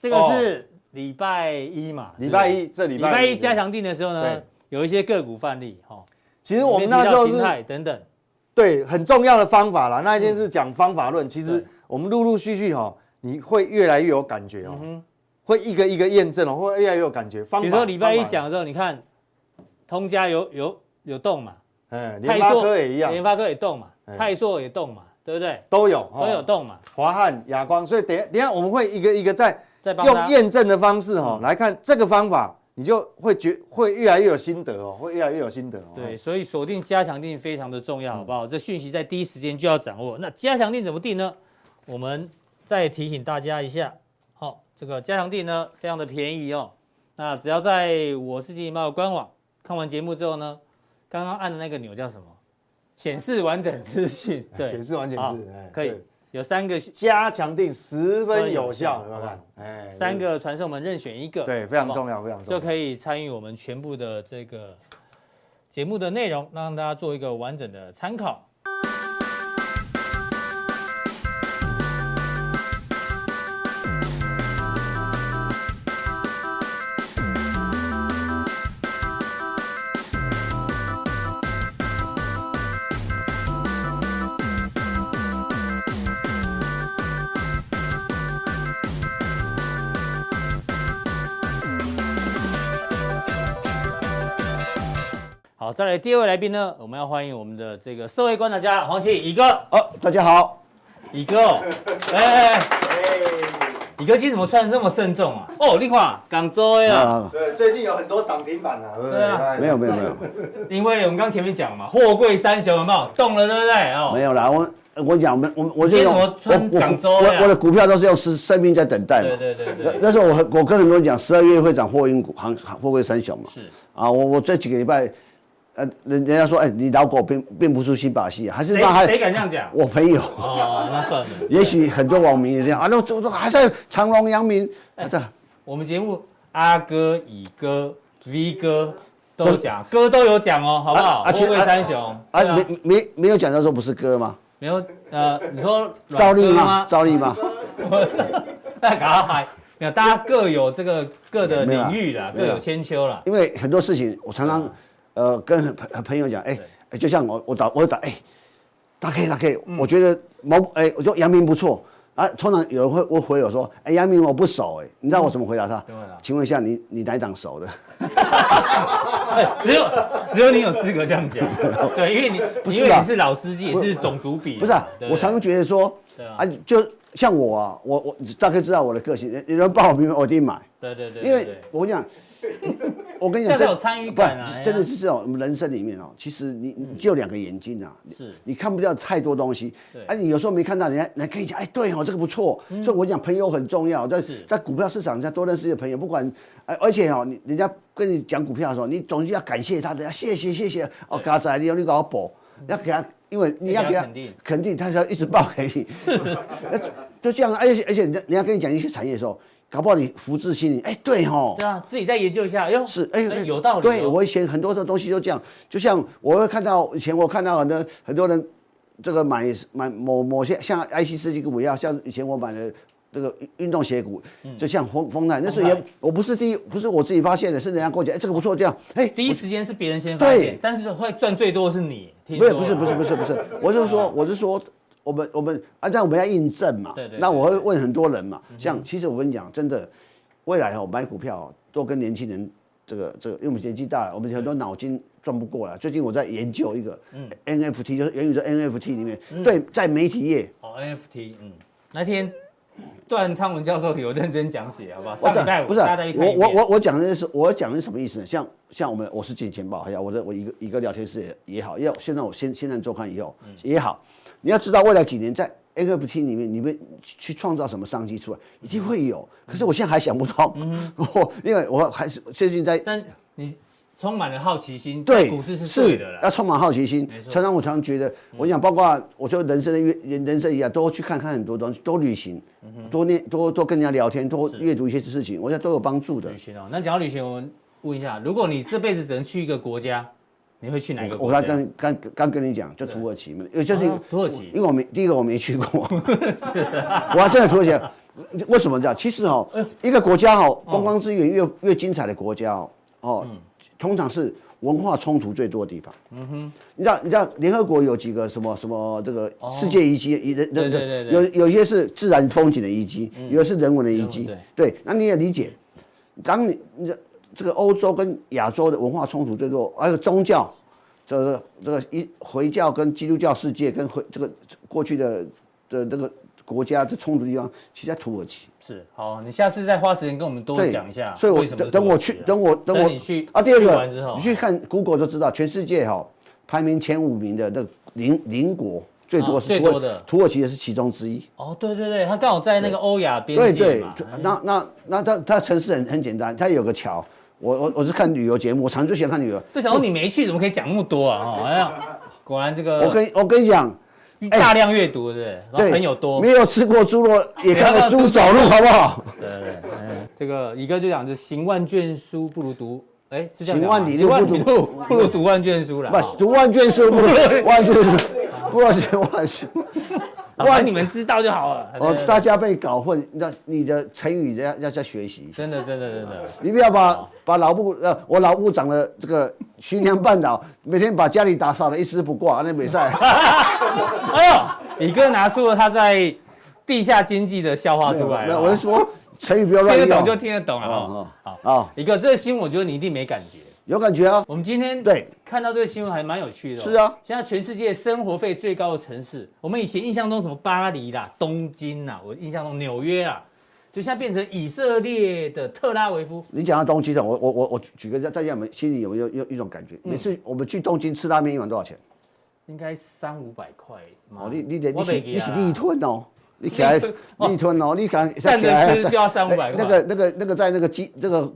A: 这个是礼拜一嘛？
B: 礼拜一，这礼拜礼
A: 拜一加强定的时候呢，有一些个股范例哈。
B: 其实我们那时候是
A: 等等，
B: 对，很重要的方法啦。那一天是讲方法论，其实我们陆陆续续哈，你会越来越有感觉哦，会一个一个验证哦，会越来越有感觉。比
A: 如说礼拜一讲的时候，你看通家有有有动嘛？
B: 哎，联发科也一样，
A: 联发科也动嘛，泰硕也动嘛，对不对？
B: 都有
A: 都有动嘛。
B: 华汉、亚光，所以等下等下我们会一个一个在。用验证的方式哈来看这个方法你就会觉会越来越有心得哦，会越来越有心得哦。
A: 对，所以锁定加强定非常的重要，好不好？这讯息在第一时间就要掌握。那加强定怎么定呢？我们再提醒大家一下，好，这个加强定呢非常的便宜哦。那只要在我是金钱豹官网看完节目之后呢，刚刚按的那个钮叫什么？显示完整资讯，对，
B: 显示完整资讯，
A: 可以。有三个
B: 加强定十分有效，有没有看？
A: 哎，三个传送门任选一个，
B: 对，非常重要，非常重要，
A: 就可以参与我们全部的这个节目的内容，让大家做一个完整的参考。好，再来第二位来宾呢，我们要欢迎我们的这个社会观察家黄庆乙哥。
B: 哦，大家好，
A: 乙哥哦，哎哎哎，乙哥今天怎么穿的这么慎重啊？哦，你看广州呀，
B: 对，最近有很多涨停板啊，
A: 对啊，
C: 没有没有没有，
A: 因为我们刚前面讲了嘛，货柜三雄有没有动了，对不对？哦，
C: 没有啦，我我讲我们我我就用
A: 我广州
C: 我我的股票都是用生生命在等待嘛，
A: 对对对对，
C: 那时候我我跟很多人讲，十二月会涨货运股行货柜三雄嘛，
A: 是。
C: 啊，我我这几个礼拜。呃，人人家说，哎，你老狗并并不出新把戏啊，还是
A: 谁谁敢这样讲？
C: 我朋友
A: 哦，那算了。
C: 也许很多网民也这样啊，那都都还在长隆、扬名。哎，这
A: 我们节目阿哥、乙哥、V 哥都讲，哥都有讲哦，好不好？货柜三雄
C: 啊，没没没有讲到说不是哥吗？
A: 没有，呃，你说
C: 赵丽吗？赵丽吗？
A: 那搞还没有，大家各有这个各的领域啦，各有千秋啦。
C: 因为很多事情，我常常。呃，跟朋朋友讲，哎，哎，就像我我打我打，哎，大 K 大 K，我觉得某哎，我就杨明不错啊。通常有人会会回我说，哎，杨明我不熟，哎，你知道我怎么回答他？请问一下，你你哪一档熟的？
A: 只有只有你有资格这样讲，对，因为你因为你是老司机，也是种族比，
C: 不是啊。我常常觉得说，啊，就像我啊，我我大概知道我的个性，有人报我名我一定买。
A: 对对对，
C: 因为我跟你讲。我跟你讲，
A: 这有参与感啊！
C: 真的是这种，我们人生里面哦，其实你你就两个眼睛啊，是，你看不到太多东西。对，哎，你有时候没看到，人家人家可以讲，哎，对哦，这个不错。所以我讲朋友很重要，在在股票市场，人家多认识一些朋友，不管，哎，而且哦，你人家跟你讲股票的时候，你总是要感谢他的，谢谢谢谢。哦，刚才你有你给我补，要给他，因为你要给他肯定，他就要一直报给你。是，就这样，而且而且人家人家跟你讲一些产业的时候。搞不好你福至心灵，哎，对吼，
A: 对啊，自己再研究一下，哟，
C: 是，哎，
A: 有道理。
C: 对，我以前很多的东西都这样，就像我会看到以前我看到很多很多人这个买买某某些像 IC 设计股一样，像以前我买的这个运动鞋股，就像丰丰泰，那是也我不是第一，不是我自己发现的，是人家跟我讲，哎，这个不错，这样，哎，
A: 第一时间是别人先发现，但是会赚最多的是你，
C: 不是不是不是不是不是，我是说我是说。我们我们按照我们要印证嘛，对对对，那我会问很多人嘛，像其实我跟你讲，真的，未来哦买股票都跟年轻人这个这个，因为我们年纪大了，我们很多脑筋转不过来。最近我在研究一个 NFT，就是元宇宙 NFT 里面，嗯、对，在媒体业
A: 哦 NFT，嗯，那天段昌文教授有认真讲解，好不好？上礼拜五不是
C: 我我我我讲的是我讲的是什么意思呢？像像我们我是金钱豹，还有我的我一个一个聊天室也也好，要现在我先现在做看以后也好。你要知道，未来几年在 NFT 里面，你们去创造什么商机出来，一定会有。可是我现在还想不通，嗯，我因为我还是最近在。
A: 但你充满了好奇心，对股市是对的，
C: 要充满好奇心。常常我常常觉得，我想包括我说人生的阅人生一样，多去看看很多东西，多旅行，多念多多跟人家聊天，多阅读一些事情，我觉得都有帮助的。
A: 旅行哦，那讲到旅行，我问一下，如果你这辈子只能去一个国家？你会去哪个国家？
C: 我刚刚刚刚跟你讲，就土耳其嘛，就是
A: 土耳其，
C: 因为我没第一个我没去过，我还真的土耳其，为什么这样？其实哦，一个国家哦，观光资源越越精彩的国家哦，哦，通常是文化冲突最多的地方。嗯哼，你知道你知道联合国有几个什么什么这个世界遗迹？遗人对对对，有有些是自然风景的遗迹，有的是人文的遗迹。对，那你也理解，当你你。这个欧洲跟亚洲的文化冲突最多，还有宗教，这个这个一回教跟基督教世界跟回这个过去的的这个国家的冲突地方，其实在土耳其。
A: 是，好，你下次再花时间跟我们多讲一下。
C: 所以我等等我去，等我等我
A: 你去
C: 啊。第二个，你去看 Google 就知道，全世界哈排名前五名的那邻邻国最多是最多的土耳其也是其中之一。
A: 哦，对对对，它刚好在那个欧亚边界嘛。
C: 对对，那那那它它城市很很简单，它有个桥。我我我是看旅游节目，我常就喜欢看旅游。
A: 对，想说你没去，怎么可以讲那么多啊？哦，哎呀，果然这个。
C: 我跟我跟你讲。
A: 大量阅读，对不对？朋友多，
C: 没有吃过猪肉，也看过猪走路，好不好？
A: 对对，嗯，这个乙哥就讲，就行万卷书不如读，哎，是这样
C: 行万里路不如
A: 不如读万卷书了。
C: 不，读万卷书不如 万卷书，不如读万卷。
A: 哇，你们知道就好了。
C: 哦，大家被搞混，那你的成语要要再学习。
A: 真的，真的，真的。
C: 你不要把把老部呃，我老部长的这个巡洋半岛，每天把家里打扫的一丝不挂，那比赛。
A: 哎呦，李哥拿出了他在地下经济的笑话出来了。
C: 我是说成语不要乱用。
A: 听得懂就听得懂啊。好，好，李哥，这个新闻我觉得你一定没感觉。
C: 有感觉啊！
A: 我们今天
C: 对
A: 看到这个新闻还蛮有趣的。
C: 是啊，
A: 现在全世界生活费最高的城市，我们以前印象中什么巴黎啦、东京啦，我印象中纽约啊，就现在变成以色列的特拉维夫。
C: 你讲到东京的，我我我我举个，在在我们心里有没有有一种感觉？每次我们去东京吃拉面一碗多少钱？
A: 应该三五百块。
C: 哦，你你得你是你是立吞哦，你起来 立吞哦，你敢
A: 站着吃就要三五百块。
C: 那个那个那个在那个机这个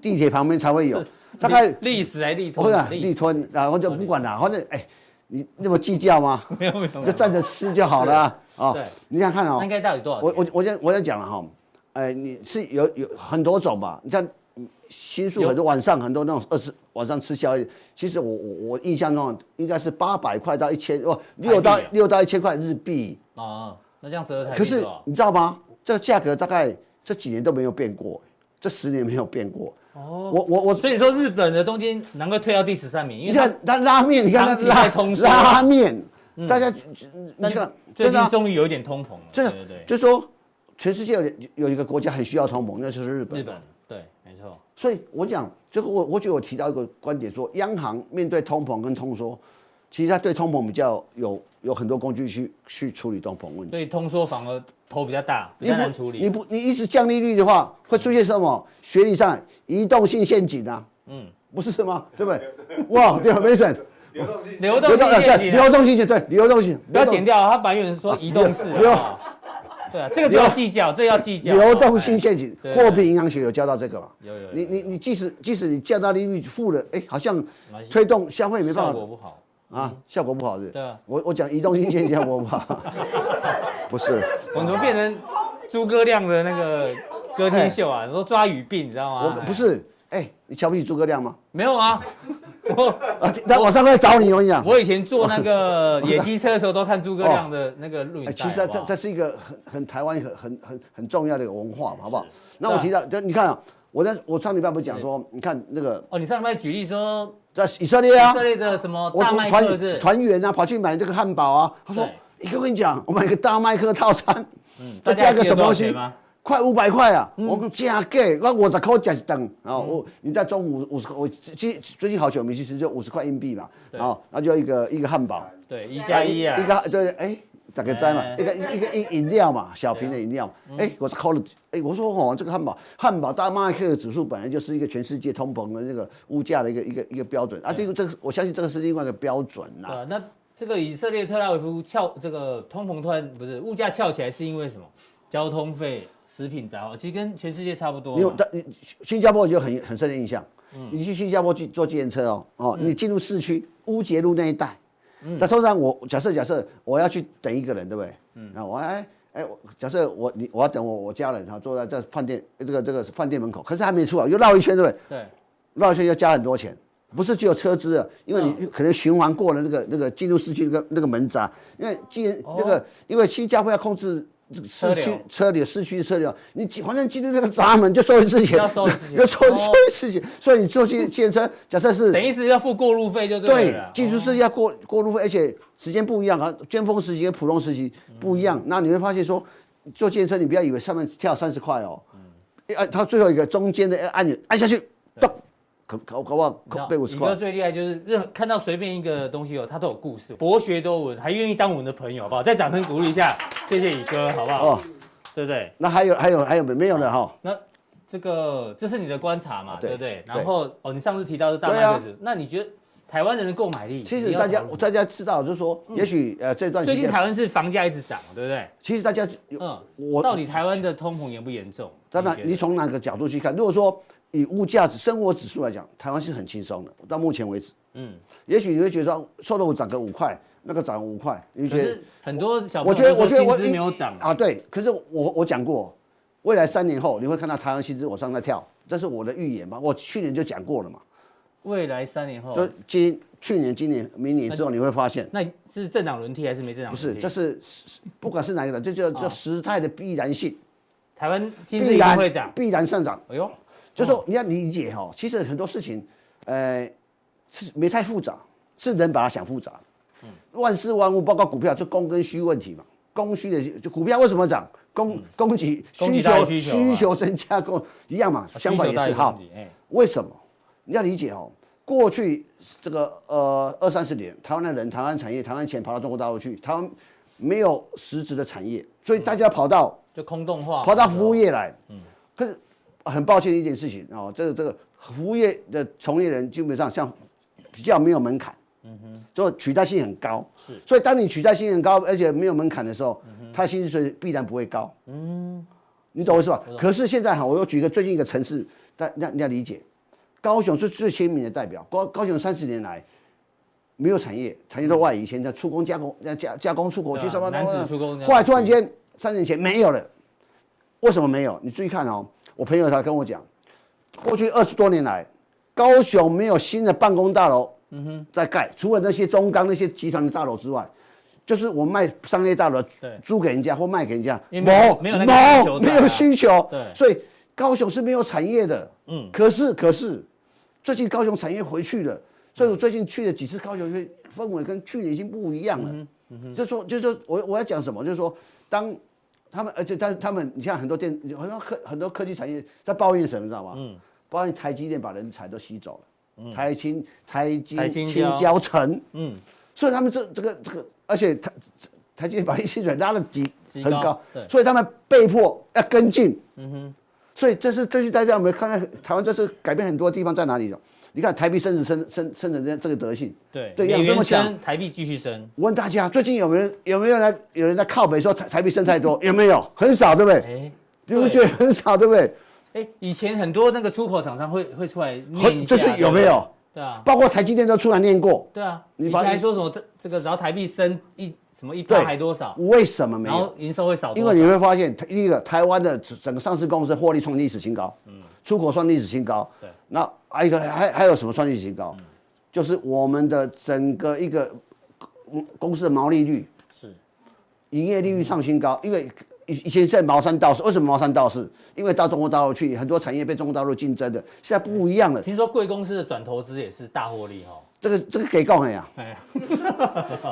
C: 地铁旁边才会有。大概
A: 历史还立吞，
C: 立吞，然后就不管了，反正哎，你那么计较吗？
A: 没有没有，
C: 就站着吃就好了啊。对，你想看哦，
A: 应该到底多少？
C: 我我我先我先讲了哈，哎，你是有有很多种吧？你像新宿很多晚上很多那种二十晚上吃宵夜，其实我我我印象中应该是八百块到一千哦，六到六到一千块日币
A: 啊。那这样折合台币
C: 可是你知道吗？这个价格大概这几年都没有变过，这十年没有变过。
A: 哦，我我我，所以说日本的东京能够退到第十三名，因为你看
C: 它拉面，你看它拉拉面，大家你看
A: 最近终于有一点通膨了，对对对，
C: 就是说全世界有有一个国家很需要通膨，那就是日本。
A: 日本对，没错。
C: 所以我讲，这个我我觉得我提到一个观点，说央行面对通膨跟通缩，其实它对通膨比较有有很多工具去去处理通膨问题。
A: 对通缩反而头比较大，比较难处理。
C: 你不你一直降利率的话，会出现什么？学理上。移动性陷阱啊，嗯，不是什么？对不对？哇，对，Mason，
A: 流动性，流动性陷阱，
C: 流动性陷阱，对，流动性，
A: 不要剪掉，他本来有人说移动式，对啊，这个要计较，这要计较。
C: 流动性陷阱，货币银行学有教到这个嘛？有有。你你你，即使即使你降到利率负了，哎，好像推动消费没办法，
A: 效果不好
C: 啊，效果不好是？
A: 对啊，
C: 我我讲移动性陷阱效果不好，不是，
A: 我怎么变成诸葛亮的那个？歌厅秀啊，说抓语病，你知道吗？
C: 我不是，哎，你瞧不起诸葛亮吗？
A: 没有啊，我
C: 啊，他晚上会找你，我跟你讲。
A: 我以前坐那个野鸡车的时候，都看诸葛亮的那个录影。
C: 其实这这是一个很很台湾很很很很重要的一个文化，好不好？那我提到，就你看啊，我在我上礼拜不是讲说，你看那个
A: 哦，你上礼拜举例说，
C: 在以色列啊，
A: 以色列的什么大麦克是？
C: 团员啊，跑去买这个汉堡啊，他说，一个跟你讲，我买个大麦克套餐，嗯，再加一个什么东西？快五百块啊！我讲真贵，我五十块吃一顿。啊！我你在中午五十块，我最最近好久没去吃，就五十块硬币嘛。然后那就一个一个汉堡，
A: 对，一加一啊，
C: 一个对，哎，大概在嘛，一个一个饮饮料嘛，小瓶的饮料。哎，我是扣了，哎，我说哦，这个汉堡汉堡大麦克指数本来就是一个全世界通膨的那个物价的一个一个一个标准啊。这个这个，我相信这个是另外一个标准呐。
A: 那这个以色列特拉维夫翘这个通膨突然不是物价翘起来是因为什么？交通费。食品杂货其实跟全世界差不多。
C: 你有但你新加坡就很很深的印象。嗯。你去新加坡去坐计程车哦哦，你进入市区乌节路那一带。嗯。那通常我假设假设我要去等一个人，对不对？嗯。那我哎哎，假设我你我要等我我家人哈坐在这饭店这个这个饭店门口，可是还没出来，又绕一圈，对不对？对。绕一圈要加很多钱，不是只有车资啊，因为你可能循环过了那个那个进入市区那个那个门闸，因为既然那个因为新加坡要控制。这个市区车流，市区车流，你反正进入那个闸门就收一次钱，
A: 要收一次钱，
C: 要收收一次钱，所以你坐计计程车，假设是
A: 等于是要付过路费就对了。
C: 对，技术是要过过路费，而且时间不一样啊，尖峰时期跟普通时期不一样。那你会发现说，坐计程车你不要以为上面跳三十块哦，哎，它最后一个中间的按钮按下去，咚，可搞搞不好被五十块。
A: 宇哥最厉害就是任何看到随便一个东西哦，他都有故事，博学多闻，还愿意当我们的朋友，好不好？再掌声鼓励一下，谢谢宇哥，好不好？哦，对不对？
C: 那还有还有还有没没有了哈？
A: 那这个这是你的观察嘛，对不对？然后哦，你上次提到是大麦克，那你觉得？台湾人的购买力，
C: 其实大家大家知道，就是说，也许呃这段
A: 最近台湾是房价一直涨，对不对？
C: 其实大家
A: 嗯，我到底台湾的通膨严不严重？
C: 当然，你从哪个角度去看？如果说以物价指生活指数来讲，台湾是很轻松的，到目前为止。嗯，也许你会觉得说，瘦肉涨个五块，那个涨五块，你觉得
A: 很多小朋友我觉得我觉得我没有涨
C: 啊，对。可是我我讲过，未来三年后你会看到台湾薪资往上在跳，这是我的预言嘛？我去年就讲过了嘛。
A: 未来三年后，
C: 就今去年、今年、明年之后，你会发现，
A: 那是政党轮替还是没政党？
C: 不是，这是不管是哪一个，这叫叫时态的必然性。
A: 台湾薪资一定会涨，
C: 必然上涨。哎呦，就是说你要理解哈，其实很多事情，呃，是没太复杂，是人把它想复杂。嗯，万事万物，包括股票，就供跟需问题嘛。供需的就股票为什么涨？供供给需求需求增加，供一样嘛，相反也是哈。为什么？你要理解哦，过去这个呃二三十年，台湾的人、台湾产业、台湾钱跑到中国大陆去，台湾没有实质的产业，所以大家跑到
A: 就空洞化，
C: 跑到服务业来。嗯，可是很抱歉的一件事情哦，这个这个服务业的从业人基本上像比较没有门槛，嗯哼，就取代性很高。是，所以当你取代性很高，而且没有门槛的时候，他薪水必然不会高。嗯，你懂我意思吧？可是现在哈，我又举个最近一个城市，大家你要理解。高雄是最鲜明的代表。高高雄三十年来没有产业，产业都外移，以前在出工加工、加加工出口去什么？
A: 男子出工。
C: 后来突然间三年前没有了，为什么没有？你注意看哦，我朋友才跟我讲，过去二十多年来，高雄没有新的办公大楼，嗯哼，在盖，除了那些中钢那些集团的大楼之外，就是我卖商业大楼，租给人家或卖给人家，没有没有没有需求，对，所以高雄是没有产业的，嗯，可是可是。最近高雄产业回去了，所以我最近去了几次高雄，氛围跟去年已经不一样了。嗯嗯、就是说，就是说我我要讲什么，就是说，当他们，而且但是他们，你像很多电，很多科很多科技产业在抱怨什么，你知道吗？嗯，抱怨台积电把人才都吸走了。嗯，台清台积清交成。嗯，所以他们这这个这个，而且台台积电把薪水拉了极很高，所以他们被迫要跟进。嗯哼。所以这是这是大家有没有看到台湾这次改变很多地方在哪里的？你看台币升值升升升成这这个德性，
A: 对对，美元升，台币继续升。
C: 我问大家，最近有没有有没有人有人在靠北说台台币升太多？有没有？很少，对不对？哎，你不觉得很少，对不对？
A: 哎，以前很多那个出口厂商会会出来念一下，
C: 这是有没有？对啊，包括台积电都出来念过。
A: 对啊，以前还说什么这个然后台币升一。什么一趴还多少？
C: 为什么没有？
A: 然后营收会少？
C: 因为你会发现，第一个台湾的整个上市公司获利创历史新高，嗯，出口创历史新高，对，那还有一个还还有什么创历史新高？就是我们的整个一个公司的毛利率是营业利率创新高，因为以以前在茅山道士，为什么茅山道士？因为到中国大陆去，很多产业被中国大陆竞争的，现在不一样了。
A: 听说贵公司的转投资也是大获利哦。
C: 这个这个给够了呀！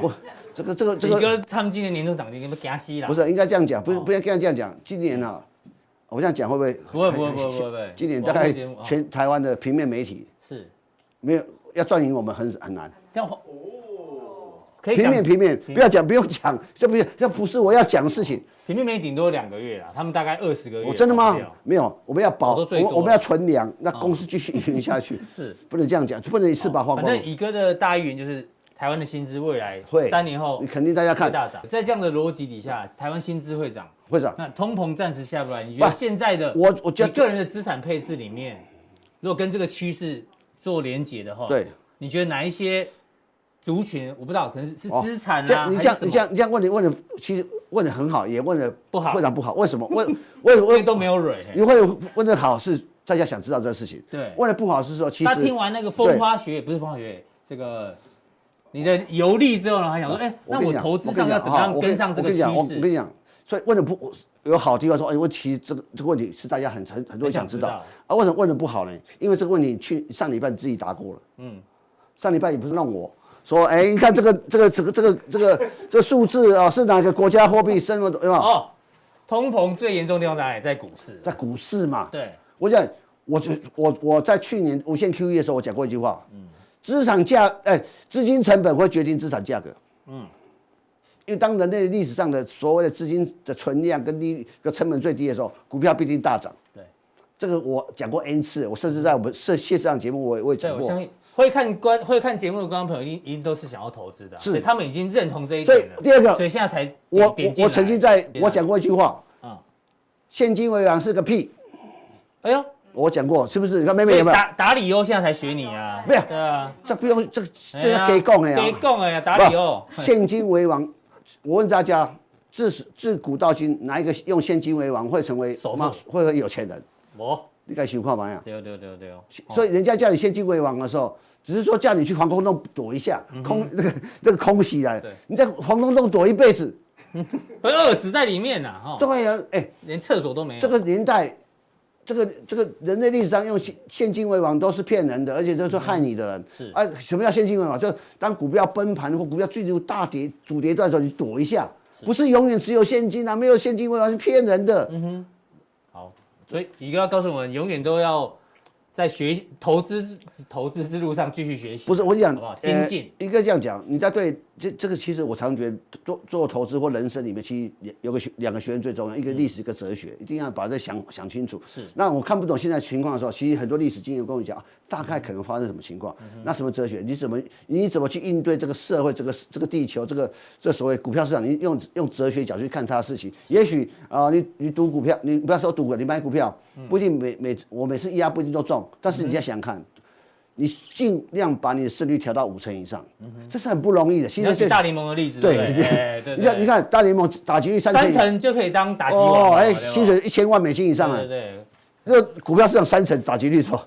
C: 我这个这个这个，
A: 李哥他们今年年终奖金你们加息了？
C: 不是，应该这样讲，不是不要这样这样讲。今年呢，我这样讲会不会？
A: 不会不会不会不会。
C: 今年大概全台湾的平面媒体是没有要赚赢我们很很难。这样哦，可以平面平面，不要讲不用讲，这不是这不是我要讲的事情。
A: 平面媒体顶多两个月啦，他们大概二十个月。
C: 真的吗？没有，我们要保，我我们要存粮，那公司继续运营下去。是，不能这样讲，不能一次把话。
A: 反正乙哥的大预言就是，台湾的薪资未来会三年后，
C: 你肯定大家看
A: 大涨。在这样的逻辑底下，台湾薪资会涨，
C: 会涨。
A: 那通膨暂时下不来，你觉得现在的
C: 我，我觉得
A: 个人的资产配置里面，如果跟这个趋势做连结的话，对，你觉得哪一些？族群我不知道，可能是是资产啊。
C: 你这样你这样你这样问的问的，其实问的很好，也问的不好，非常不好。为什么？问问问
A: 都没有蕊。
C: 你会问的好是大家想知道这个事情。对。问的不好是说，其实他
A: 听完那个风花雪月不是风花雪月，这个你的游历之后呢，还想说，哎，那我投资上要怎么样跟上这个趋势？
C: 我跟你讲，所以问的不有好地方说，哎，问题这个这个问题是大家很很很多人想知道啊。为什么问的不好呢？因为这个问题去上礼拜你自己答过了。嗯。上礼拜你不是让我。说，哎，你看这个这个这个这个这个这个数字啊，是哪个国家货币升了对吧？哦，
A: 通膨最严重的地方在哪里？在股市，
C: 在股市嘛。
A: 对，
C: 我讲，我就我我在去年无限 QE 的时候，我讲过一句话，嗯，资产价哎，资金成本会决定资产价格，嗯，因为当人类历史上的所谓的资金的存量跟利的成本最低的时候，股票必定大涨。对，这个我讲过 N 次，我甚至在我们社线上节目我也我也讲过。
A: 会看观会看节目的观众朋友一定一定都是想要投资的，是。他们已经认同这一点了。
C: 所以第二个，
A: 所以现在才
C: 我我我曾经在我讲过一句话，啊，现金为王是个屁。哎呦，我讲过是不是？你看妹妹有没有？
A: 打打理欧现在才学你啊？
C: 没有，对啊，这不用这这要给供的呀，
A: 给讲的呀，打理哦。
C: 现金为王，我问大家，自自古到今，哪一个用现金为王会成为
A: 首富，
C: 会会有钱人？
A: 我。
C: 你该想看嘛呀？
A: 对对对对哦。
C: 所以人家叫你现金为王的时候，只是说叫你去防空洞躲一下，空 那个那个空袭来，你在防空洞躲一辈子，
A: 会饿死在里面呐！哈。
C: 对呀，哎，
A: 连厕所都没有。
C: 这个年代，这个这个人类历史上用现现金为王都是骗人的，而且都是害你的人。是啊，什么叫现金为王？就当股票崩盘或股票进入大跌、主跌段的时候，你躲一下，不是永远只有现金啊，没有现金为王是骗人的。嗯哼。
A: 好所以一个要告诉我们，永远都要在学投资投资之路上继续学习。
C: 不是我讲，
A: 好好精进。
C: 一个这样讲，你在对这这个，其实我常觉得做做投资或人生里面，其实有个学两个学问最重要，一个历史，一个哲学，一定要把这想想清楚。是。那我看不懂现在情况的时候，其实很多历史经验跟我讲，大概可能发生什么情况。那什么哲学？你怎么你怎么去应对这个社会、这个这个地球、这个这所谓股票市场？你用用哲学角去看它的事情。也许啊，你你赌股票，你不要说赌了，你买股票不一定每每我每次一压不一定都中，但是你要想看。你尽量把你的胜率调到五成以上，这是很不容易的。
A: 现在是大联盟的例子，对对，
C: 你看你看大联盟打击率三
A: 三成就可以当打击王哦，哎，
C: 薪水一千万美金以上啊，对对。这个股票市场三成打击率说，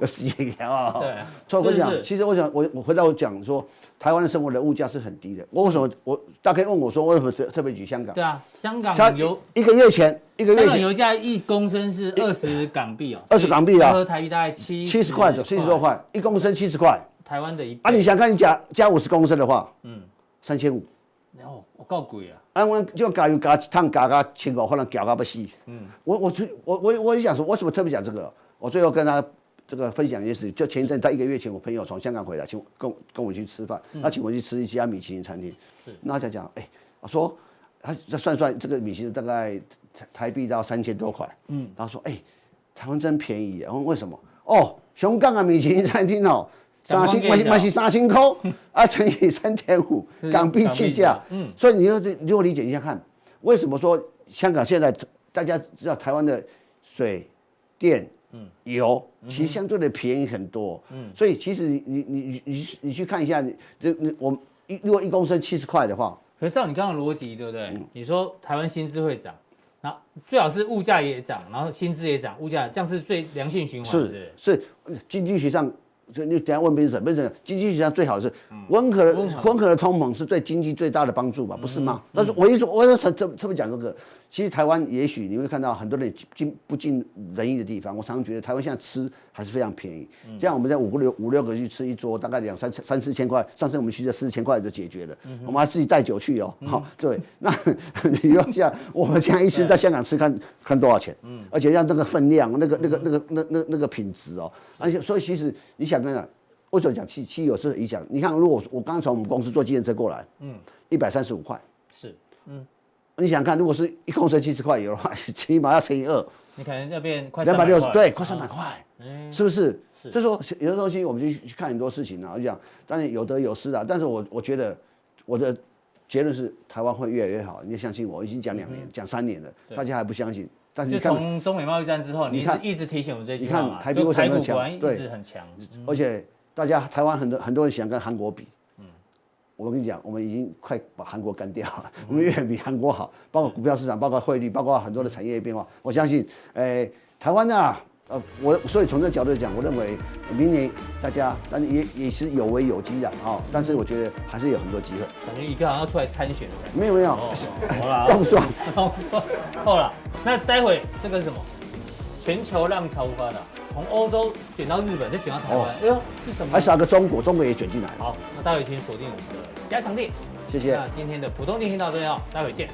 C: 我死一条啊！对，所以我跟你讲，其实我想我我回到我讲说。台湾的生活的物价是很低的。我为什么我大概问我说，为什么特特别举香港？
A: 对啊，香港它油
C: 一个月前一个月前
A: 油价一公升是二十港币哦，
C: 二十港币啊，
A: 合台币大概七
C: 七十块左，七十多块一公升七十块。
A: 台湾的一
C: 啊，你想看你加加五十公升的话，嗯，三千五。
A: 够贵啊！
C: 啊，我就加油加一趟加个千五，可能加个不死。嗯，我我最我我我也想说，为什么特别讲这个？我最后跟他。这个分享一件事，就前一阵在一个月前，我朋友从香港回来，请我跟跟我去吃饭，他请我去吃一家米其林餐厅。是，那他讲，哎，我说，他再算算这个米其林大概台台币到三千多块。嗯，他说，哎，台湾真便宜。然后为什么？哦，香港啊米其林餐厅哦，三千，买买是三千块，啊乘以三点五港币计价。嗯，所以你要你如果理解一下看，为什么说香港现在大家知道台湾的水电？嗯，油其实相对的便宜很多，嗯，所以其实你你你你你去看一下，你这你我一如果一公升七十块的话，
A: 可是照你刚刚的逻辑，对不对？嗯、你说台湾薪资会涨，那最好是物价也涨，然后薪资也涨，物价这样是最良性循环，
C: 是是，是经济学上。就你等下问斌生，斌生经济学上最好是温和。的温和的通膨是对经济最大的帮助吧，不是吗？但是我一说，我要特特特别讲这个，其实台湾也许你会看到很多人尽不尽人意的地方。我常常觉得台湾现在吃还是非常便宜，这样我们在五六五六个去吃一桌，大概两三三四千块，上次我们去的四千块就解决了。我们还自己带酒去哦，好，对，那 你要像我们这样一次在香港吃，看看多少钱？嗯，而且像那个分量，那个那个那个那那那个品质哦，而且所以其实你想。真的，为什么讲汽汽油是影响？你看，如果我刚刚从我们公司坐计程车过来，嗯，一百三十五块，是，嗯，你想看，如果是一公升七十块油的话，起码要乘以二，
A: 你可能要变快
C: 两百六十，对，快三百块，是不是？所以说有的东西我们就去看很多事情啊，就讲当然有得有失啊。但是我我觉得我的结论是台湾会越来越好，你相信我，已经讲两年，讲三年了，大家还不相信。但是
A: 从中美贸易战之后，你看一直提醒我们这句话嘛，台股台股果然一直很强，
C: 而且大家台湾很多很多人想跟韩国比，嗯，我跟你讲，我们已经快把韩国干掉了，我们远远比韩国好，包括股票市场，包括汇率，包括很多的产业变化，我相信，诶，台湾啊。呃，我所以从这个角度讲，我认为明年大家，但是也也是有危有机的啊。但是我觉得还是有很多机会。
A: 感觉一个好像要出来参选的感觉。
C: 没有没有，
A: 好了，
C: 动算
A: 动算，够了。那待会这个是什么？全球浪潮无法挡，从欧洲卷到日本，再卷到台湾。哎呦，是什么？
C: 还少个中国，中国也卷进来。
A: 好，那待会请锁定我们的加强地。
C: 谢谢。
A: 那今天的普通电信到这里哦，待会见。